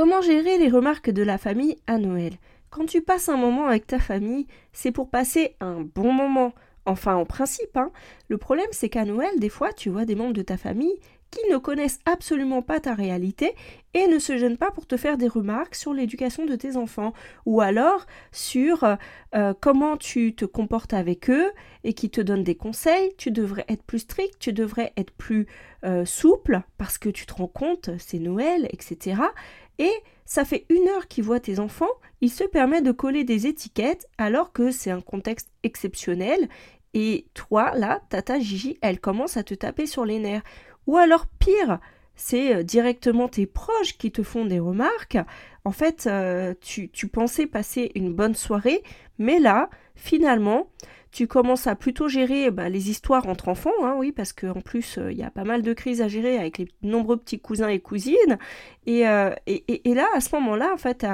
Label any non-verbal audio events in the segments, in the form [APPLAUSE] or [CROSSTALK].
Comment gérer les remarques de la famille à Noël? Quand tu passes un moment avec ta famille, c'est pour passer un bon moment. Enfin, en principe, hein. Le problème, c'est qu'à Noël, des fois, tu vois des membres de ta famille qui ne connaissent absolument pas ta réalité et ne se gênent pas pour te faire des remarques sur l'éducation de tes enfants ou alors sur euh, comment tu te comportes avec eux et qui te donnent des conseils. Tu devrais être plus strict, tu devrais être plus euh, souple parce que tu te rends compte, c'est Noël, etc et ça fait une heure qu'il voit tes enfants, il se permet de coller des étiquettes alors que c'est un contexte exceptionnel et toi, là, tata Gigi, elle commence à te taper sur les nerfs. Ou alors pire, c'est euh, directement tes proches qui te font des remarques. En fait, euh, tu, tu pensais passer une bonne soirée, mais là, finalement, tu commences à plutôt gérer bah, les histoires entre enfants, hein, oui, parce qu'en plus, euh, il y a pas mal de crises à gérer avec les nombreux petits cousins et cousines. Et, euh, là, à ce moment-là, en fait,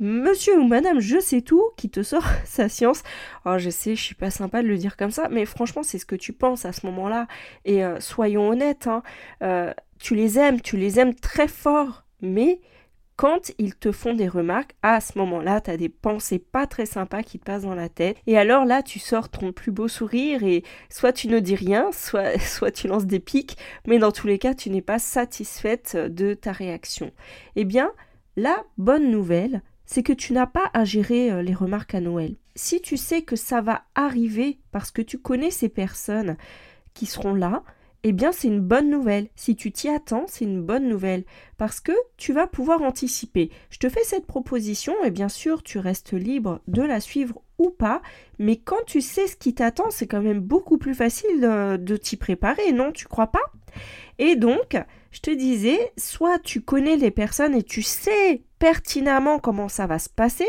monsieur ou madame je sais tout qui te sort [LAUGHS] sa science. Alors, je sais, je suis pas sympa de le dire comme ça, mais franchement, c'est ce que tu penses à ce moment-là. Et euh, soyons honnêtes, hein, tu les aimes, tu les aimes très fort, mais quand ils te font des remarques, à ce moment-là, tu as des pensées pas très sympas qui te passent dans la tête. Et alors là, tu sors ton plus beau sourire et soit tu ne dis rien, [LAUGHS] soit, soit tu lances des pics, mais dans tous les cas, tu n'es pas satisfaite de ta réaction. Eh bien, la bonne nouvelle, c'est que tu n'as pas à gérer euh, les remarques à Noël. Si tu sais que ça va arriver parce que tu connais ces personnes qui seront là, eh bien c'est une bonne nouvelle. Si tu t'y attends, c'est une bonne nouvelle parce que tu vas pouvoir anticiper. Je te fais cette proposition et bien sûr tu restes libre de la suivre ou pas, mais quand tu sais ce qui t'attend, c'est quand même beaucoup plus facile de, t'y préparer, non? Tu crois pas? Et donc, je te disais, soit tu connais les personnes et tu sais pertinemment comment ça va se passer,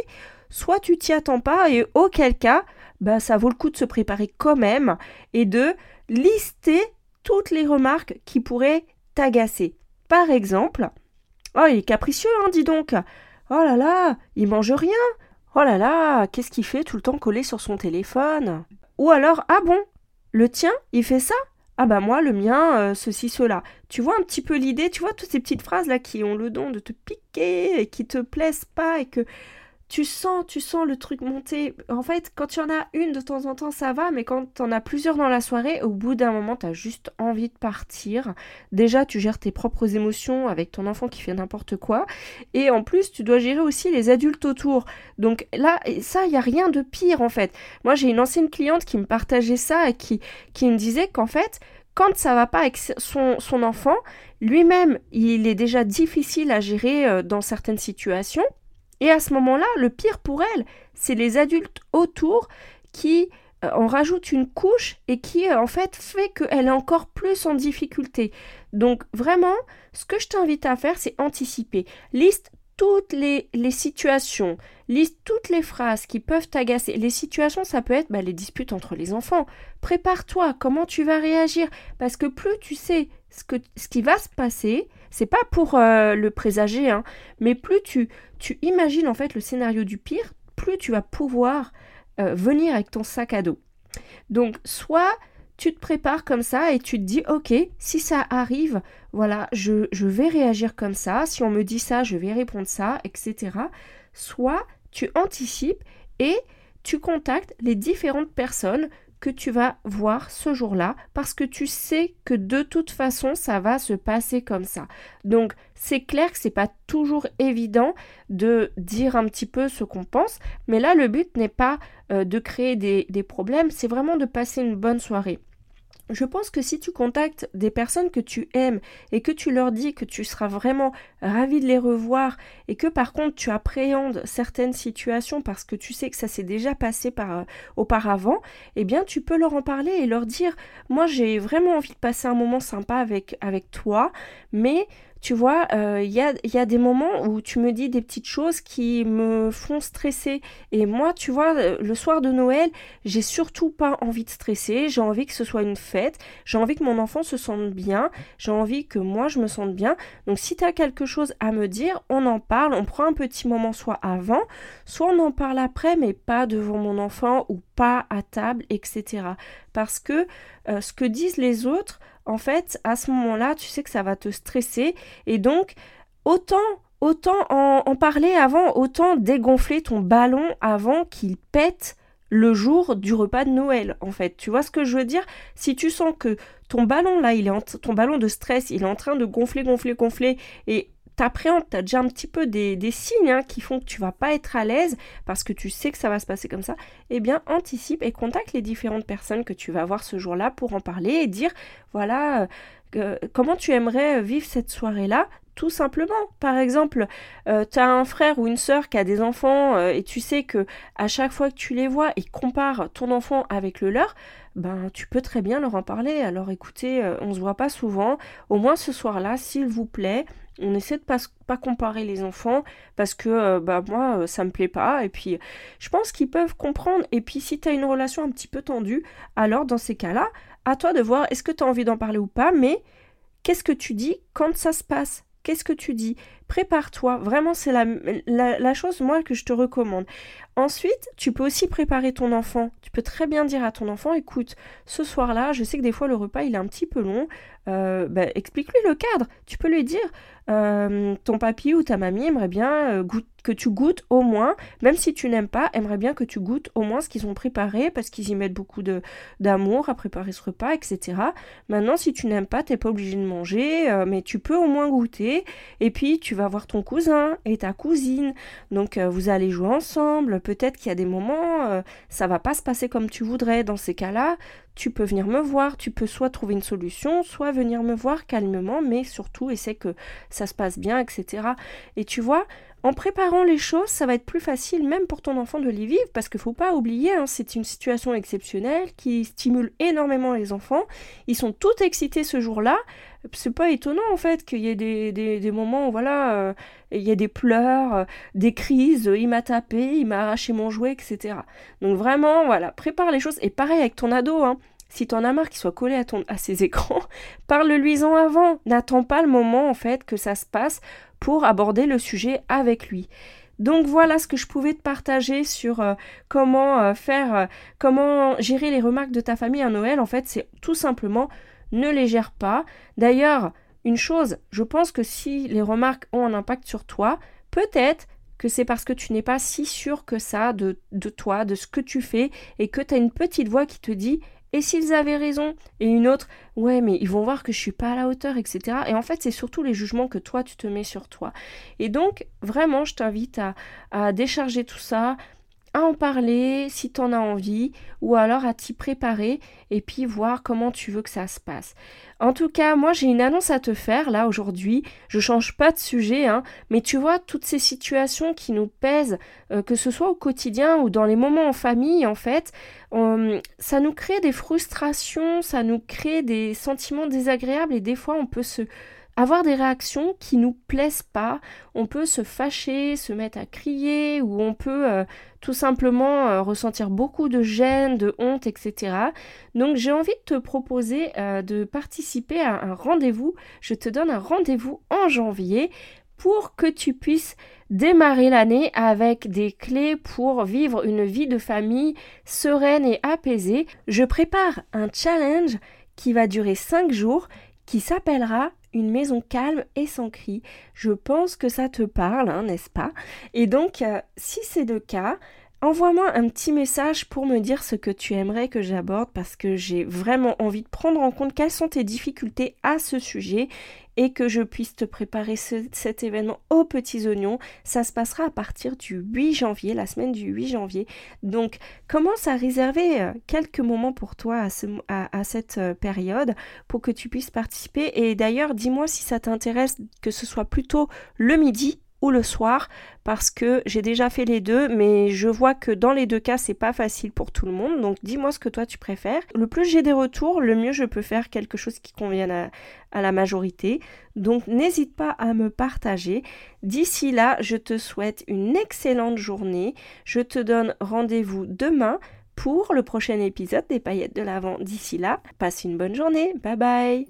soit tu t'y attends pas et auquel cas, bah, ça vaut le coup de se préparer quand même et de lister toutes les remarques qui pourraient t'agacer. Par exemple, Oh, il est capricieux, hein, dis donc. Oh là là, il mange rien. Oh là là, qu'est-ce qu'il fait tout le temps collé sur son téléphone? Ou alors, ah bon, le tien, il fait ça Ah bah moi, le mien, euh, ceci, cela. Tu vois un petit peu l'idée, tu vois toutes ces petites phrases là qui ont le don de te piquer et qui te plaisent pas et que tu sens, tu sens le truc monter. En fait, quand il y en a une de temps en temps, ça va, mais quand tu en as plusieurs dans la soirée, au bout d'un moment, tu as juste envie de partir. Déjà, tu gères tes propres émotions avec ton enfant qui fait n'importe quoi. Et en plus, tu dois gérer aussi les adultes autour. Donc là, ça, il n'y a rien de pire, en fait. Moi, j'ai une ancienne cliente qui me partageait ça et qui, me disait qu'en fait, quand ça va pas avec son, son enfant, lui-même, il est déjà difficile à gérer euh, dans certaines situations. Et à ce moment-là, le pire pour elle, c'est les adultes autour qui euh, en rajoutent une couche et qui euh, en fait fait qu'elle est encore plus en difficulté. Donc vraiment, ce que je t'invite à faire, c'est anticiper. Liste toutes les, les, situations, liste toutes les phrases qui peuvent t'agacer. Les situations, ça peut être bah, les disputes entre les enfants. Prépare-toi, comment tu vas réagir, parce que plus tu sais ce, que, ce qui va se passer, c'est pas pour euh, le présager, hein, mais plus tu, tu imagines en fait le scénario du pire, plus tu vas pouvoir euh, venir avec ton sac à dos. Donc, soit tu te prépares comme ça et tu te dis, ok, si ça arrive, voilà, je, je vais réagir comme ça, si on me dit ça, je vais répondre ça, etc. Soit tu anticipes et tu contactes les différentes personnes que tu vas voir ce jour-là parce que tu sais que de toute façon ça va se passer comme ça. Donc c'est clair que c'est pas toujours évident de dire un petit peu ce qu'on pense, mais là le but n'est pas euh, de créer des, des problèmes, c'est vraiment de passer une bonne soirée je pense que si tu contactes des personnes que tu aimes et que tu leur dis que tu seras vraiment ravi de les revoir et que par contre tu appréhendes certaines situations parce que tu sais que ça s'est déjà passé euh, auparavant, eh bien tu peux leur en parler et leur dire moi j'ai vraiment envie de passer un moment sympa avec, avec toi, mais tu vois, il euh, y, a, des moments où tu me dis des petites choses qui me font stresser. Et moi, tu vois, euh, le soir de Noël, j'ai surtout pas envie de stresser. J'ai envie que ce soit une fête. J'ai envie que mon enfant se sente bien. J'ai envie que moi, je me sente bien. Donc, si tu as quelque chose à me dire, on en parle. On prend un petit moment, soit avant, soit on en parle après, mais pas devant mon enfant ou pas à table, etc. Parce que euh, ce que disent les autres, en fait, à ce moment-là, tu sais que ça va te stresser. Et donc, autant, autant en, parler avant, autant dégonfler ton ballon avant qu'il pète le jour du repas de Noël, en fait. Tu vois ce que je veux dire? Si tu sens que ton ballon, là, il ton ballon de stress, il est en train de gonfler, gonfler, gonfler, et t'appréhendes, t'as déjà un petit peu des, signes hein, qui font que tu vas pas être à l'aise parce que tu sais que ça va se passer comme ça, eh bien anticipe et contacte les différentes personnes que tu vas voir ce jour-là pour en parler et dire voilà euh, comment tu aimerais vivre cette soirée-là tout simplement. Par exemple, euh, tu as un frère ou une sœur qui a des enfants euh, et tu sais que à chaque fois que tu les vois, ils comparent ton enfant avec le leur, ben tu peux très bien leur en parler. Alors écoutez, on se voit pas souvent, au moins ce soir-là, s'il vous plaît, on essaie de pas, pas comparer les enfants parce que euh, bah moi euh, ça me plaît pas et puis je pense qu'ils peuvent comprendre et puis si tu as une relation un petit peu tendue alors dans ces cas-là à toi de voir est-ce que tu as envie d'en parler ou pas mais qu'est-ce que tu dis quand ça se passe? Qu'est-ce que tu dis? Prépare-toi vraiment c'est la, la, chose moi que je te recommande ensuite tu peux aussi préparer ton enfant tu peux très bien dire à ton enfant écoute ce soir là je sais que des fois le repas il est un petit peu long euh, bah, explique-lui le cadre. Tu peux lui dire, euh, ton papy ou ta mamie aimerait bien euh, que tu goûtes au moins, même si tu n'aimes pas, aimerait bien que tu goûtes au moins ce qu'ils ont préparé parce qu'ils y mettent beaucoup d'amour à préparer ce repas, etc. Maintenant, si tu n'aimes pas, t'es pas obligé de manger, mais tu peux au moins goûter. Et puis, tu vas voir ton cousin et ta cousine. Donc, vous allez jouer ensemble. Peut-être qu'il y a des moments, ça va pas se passer comme tu voudrais. Dans ces cas-là, tu peux venir me voir, tu peux soit trouver une solution, soit venir me voir calmement, mais surtout essaie que ça se passe bien, etc. Et tu vois, en préparant les choses, ça va être plus facile même pour ton enfant de les vivre parce qu'il ne faut pas oublier, hein, c'est une situation exceptionnelle qui stimule énormément les enfants. Ils sont tous excités ce jour-là. C'est pas étonnant en fait qu'il y ait des, des, moments où voilà, euh, il y a des pleurs, euh, des crises, il m'a tapé, il m'a arraché mon jouet, etc. Donc vraiment, voilà, prépare les choses. Et pareil avec ton ado, hein. Si t'en as marre qu'il soit collé à, ton, à ses [LAUGHS] écrans, parle-lui-en avant. N'attends pas le moment en fait que ça se passe pour aborder le sujet avec lui. Donc voilà ce que je pouvais te partager sur euh, comment faire, comment gérer les remarques de ta famille à Noël. En fait, c'est tout simplement ne les gère pas. D'ailleurs, une chose, je pense que si les remarques ont un impact sur toi, peut-être que c'est parce que tu n'es pas si sûr que ça de, toi, de ce que tu fais, et que tu as une petite voix qui te dit et s'ils avaient raison? Et une autre, ouais, mais ils vont voir que je suis pas à la hauteur, etc. Et en fait, c'est surtout les jugements que toi, tu te mets sur toi. Et donc, vraiment, je t'invite à décharger tout ça, à en parler si tu en as envie, ou alors à t'y préparer et puis voir comment tu veux que ça se passe. En tout cas, moi j'ai une annonce à te faire là aujourd'hui. Je change pas de sujet, hein, mais tu vois, toutes ces situations qui nous pèsent, euh, que ce soit au quotidien ou dans les moments en famille, en fait, ça nous crée des frustrations, ça nous crée des sentiments désagréables et des fois on peut se avoir des réactions qui nous plaisent pas. On peut se fâcher, se mettre à crier, ou on peut euh, tout simplement euh, ressentir beaucoup de gêne, de honte, etc. Donc j'ai envie de te proposer euh, de participer à un rendez-vous. Je te donne un rendez-vous en janvier pour que tu puisses démarrer l'année avec des clés pour vivre une vie de famille sereine et apaisée. Je prépare un challenge qui va durer 5 jours qui s'appellera une maison calme et sans cri. Je pense que ça te parle, hein, n'est-ce pas? Et donc, euh, si c'est le cas, envoie-moi un petit message pour me dire ce que tu aimerais que j'aborde parce que j'ai vraiment envie de prendre en compte quelles sont tes difficultés à ce sujet et que je puisse te préparer cet événement aux petits oignons. Ça se passera à partir du 8 janvier, la semaine du 8 janvier. Donc commence à réserver euh, quelques moments pour toi à, cette euh, période pour que tu puisses participer. Et d'ailleurs, dis-moi si ça t'intéresse que ce soit plutôt le midi le soir parce que j'ai déjà fait les deux, mais je vois que dans les deux cas, c'est pas facile pour tout le monde. Donc dis-moi ce que toi tu préfères. Le plus j'ai des retours, le mieux je peux faire quelque chose qui convienne à, à la majorité. Donc n'hésite pas à me partager. D'ici là, je te souhaite une excellente journée. Je te donne rendez-vous demain pour le prochain épisode des paillettes de l'Avent. D'ici là, passe une bonne journée. Bye bye